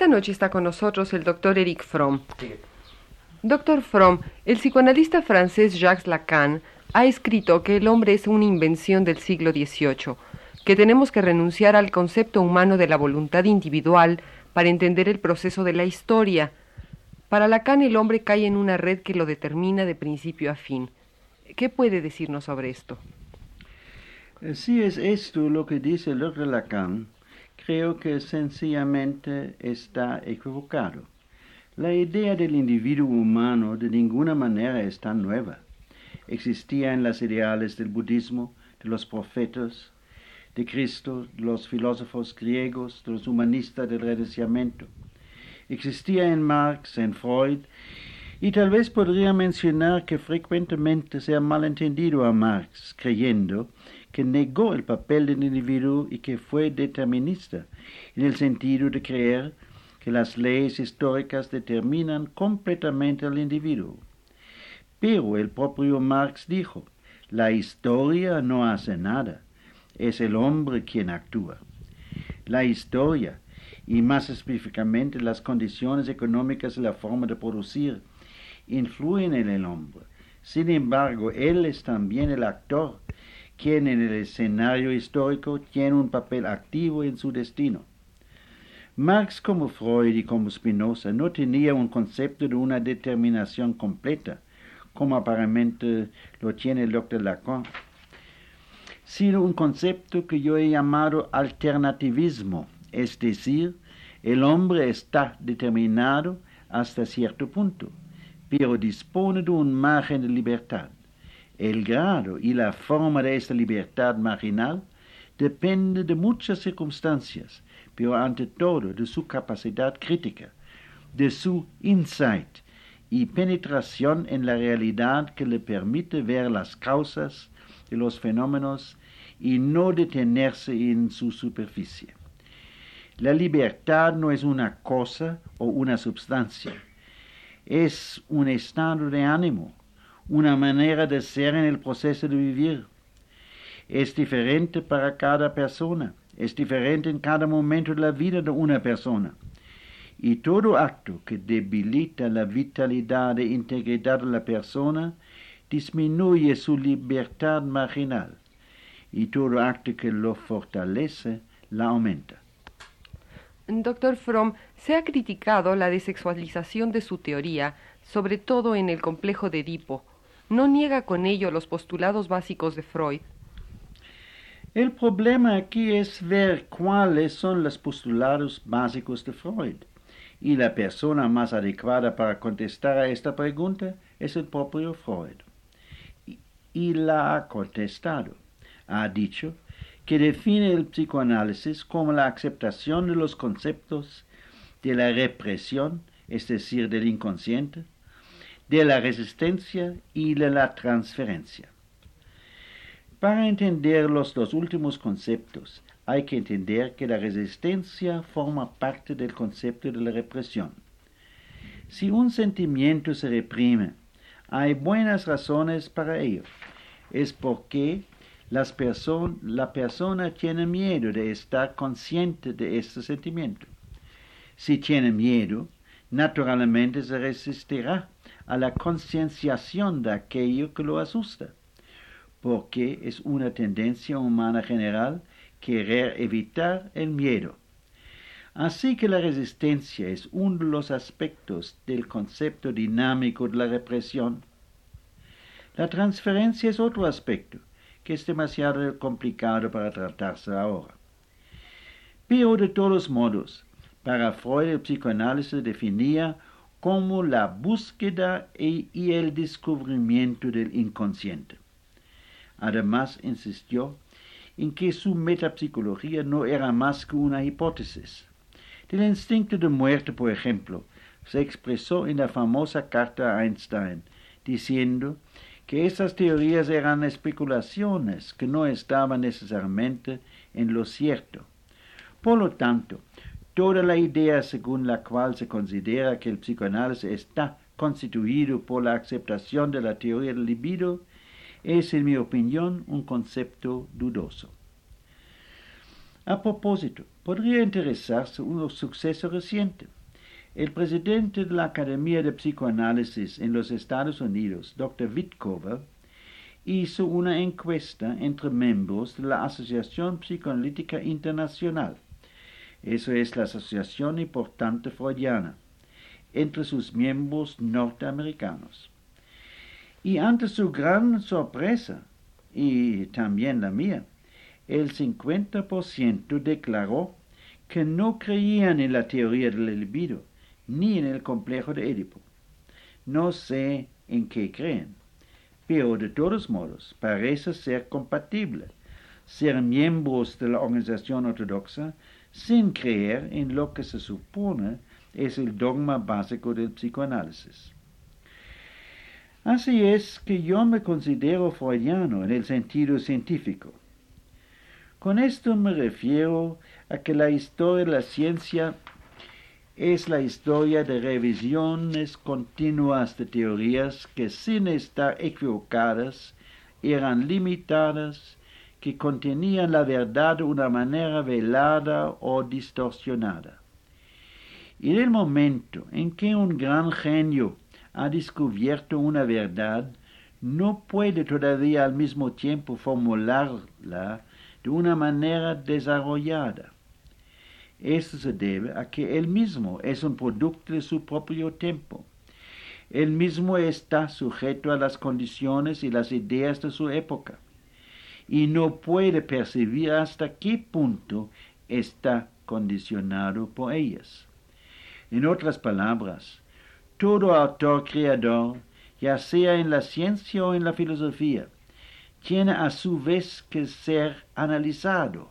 Esta noche está con nosotros el doctor Eric Fromm. Doctor Fromm, el psicoanalista francés Jacques Lacan ha escrito que el hombre es una invención del siglo XVIII, que tenemos que renunciar al concepto humano de la voluntad individual para entender el proceso de la historia. Para Lacan el hombre cae en una red que lo determina de principio a fin. ¿Qué puede decirnos sobre esto? Si es esto lo que dice el doctor Lacan, creo que sencillamente está equivocado. La idea del individuo humano de ninguna manera es tan nueva. Existía en las ideales del budismo, de los profetas, de Cristo, de los filósofos griegos, de los humanistas del Renacimiento. Existía en Marx, en Freud, y tal vez podría mencionar que frecuentemente se ha malentendido a Marx, creyendo que negó el papel del individuo y que fue determinista, en el sentido de creer que las leyes históricas determinan completamente al individuo. Pero el propio Marx dijo, la historia no hace nada, es el hombre quien actúa. La historia, y más específicamente las condiciones económicas y la forma de producir, influyen en el hombre. Sin embargo, él es también el actor, quien en el escenario histórico tiene un papel activo en su destino. Marx como Freud y como Spinoza no tenía un concepto de una determinación completa, como aparentemente lo tiene el doctor Lacan, sino un concepto que yo he llamado alternativismo, es decir, el hombre está determinado hasta cierto punto, pero dispone de un margen de libertad. El grado y la forma de esta libertad marginal depende de muchas circunstancias, pero ante todo de su capacidad crítica, de su insight y penetración en la realidad que le permite ver las causas de los fenómenos y no detenerse en su superficie. La libertad no es una cosa o una substancia, es un estado de ánimo, una manera de ser en el proceso de vivir. Es diferente para cada persona, es diferente en cada momento de la vida de una persona. Y todo acto que debilita la vitalidad e integridad de la persona disminuye su libertad marginal. Y todo acto que lo fortalece la aumenta. Doctor Fromm, se ha criticado la desexualización de su teoría, sobre todo en el complejo de Edipo. ¿No niega con ello los postulados básicos de Freud? El problema aquí es ver cuáles son los postulados básicos de Freud. Y la persona más adecuada para contestar a esta pregunta es el propio Freud. Y, y la ha contestado. Ha dicho que define el psicoanálisis como la aceptación de los conceptos de la represión, es decir, del inconsciente, de la resistencia y de la transferencia. Para entender los dos últimos conceptos, hay que entender que la resistencia forma parte del concepto de la represión. Si un sentimiento se reprime, hay buenas razones para ello. Es porque las la persona tiene miedo de estar consciente de este sentimiento. Si tiene miedo, naturalmente se resistirá a la concienciación de aquello que lo asusta, porque es una tendencia humana general querer evitar el miedo. Así que la resistencia es uno de los aspectos del concepto dinámico de la represión. La transferencia es otro aspecto, que es demasiado complicado para tratarse ahora. Pero de todos modos, para Freud el psicoanálisis definía como la búsqueda y el descubrimiento del inconsciente. Además, insistió en que su metapsicología no era más que una hipótesis. El instinto de muerte, por ejemplo, se expresó en la famosa carta a Einstein, diciendo que esas teorías eran especulaciones que no estaban necesariamente en lo cierto. Por lo tanto, toda la idea según la cual se considera que el psicoanálisis está constituido por la aceptación de la teoría del libido es, en mi opinión, un concepto dudoso. A propósito, podría interesarse un suceso reciente. El presidente de la Academia de Psicoanálisis en los Estados Unidos, Dr. Witkover, hizo una encuesta entre miembros de la Asociación Psicoanalítica Internacional. Eso es la asociación importante freudiana, entre sus miembros norteamericanos. Y ante su gran sorpresa, y también la mía, el 50% declaró que no creían en la teoría del libido, ni en el complejo de Edipo. No sé en qué creen, pero de todos modos parece ser compatible ser miembros de la organización ortodoxa sin creer en lo que se supone es el dogma básico del psicoanálisis. Así es que yo me considero freudiano en el sentido científico. Con esto me refiero a que la historia de la ciencia es la historia de revisiones continuas de teorías que sin estar equivocadas eran limitadas, que contenían la verdad de una manera velada o distorsionada. En el momento en que un gran genio ha descubierto una verdad, no puede todavía al mismo tiempo formularla de una manera desarrollada. Esto se debe a que él mismo es un producto de su propio tiempo. Él mismo está sujeto a las condiciones y las ideas de su época y no puede percibir hasta qué punto está condicionado por ellas. En otras palabras, todo autor creador, ya sea en la ciencia o en la filosofía, tiene a su vez que ser analizado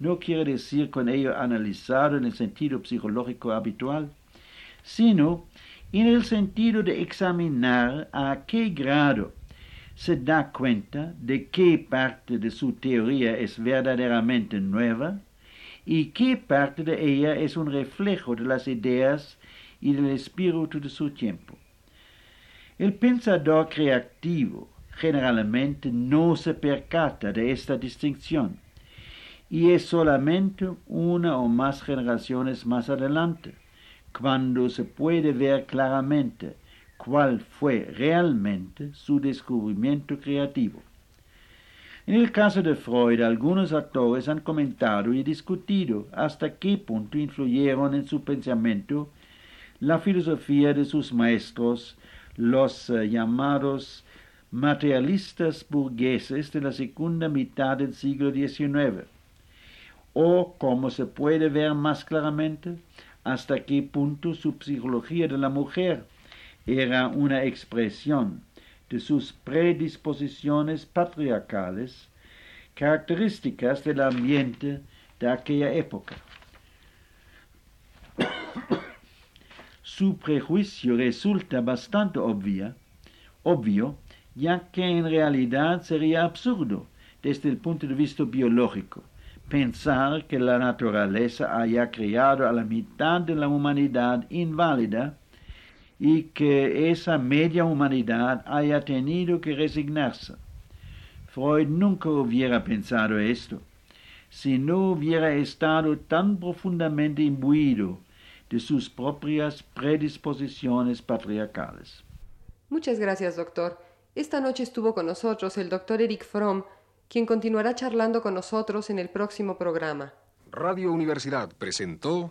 no quiere decir con ello analizado en el sentido psicológico habitual, sino en el sentido de examinar a qué grado se da cuenta de qué parte de su teoría es verdaderamente nueva y qué parte de ella es un reflejo de las ideas y del espíritu de su tiempo. El pensador creativo generalmente no se percata de esta distinción y es solamente una o más generaciones más adelante, cuando se puede ver claramente cuál fue realmente su descubrimiento creativo. En el caso de Freud, algunos autores han comentado y discutido hasta qué punto influyeron en su pensamiento la filosofía de sus maestros, los eh, llamados materialistas burgueses de la segunda mitad del siglo XIX o, como se puede ver más claramente, hasta qué punto su psicología de la mujer era una expresión de sus predisposiciones patriarcales, características del ambiente de aquella época. su prejuicio resulta bastante obvia, obvio, ya que en realidad sería absurdo desde el punto de vista biológico pensar que la naturaleza haya creado a la mitad de la humanidad inválida y que esa media humanidad haya tenido que resignarse. Freud nunca hubiera pensado esto si no hubiera estado tan profundamente imbuido de sus propias predisposiciones patriarcales. Muchas gracias, doctor. Esta noche estuvo con nosotros el doctor Eric Fromm, quien continuará charlando con nosotros en el próximo programa. Radio Universidad presentó...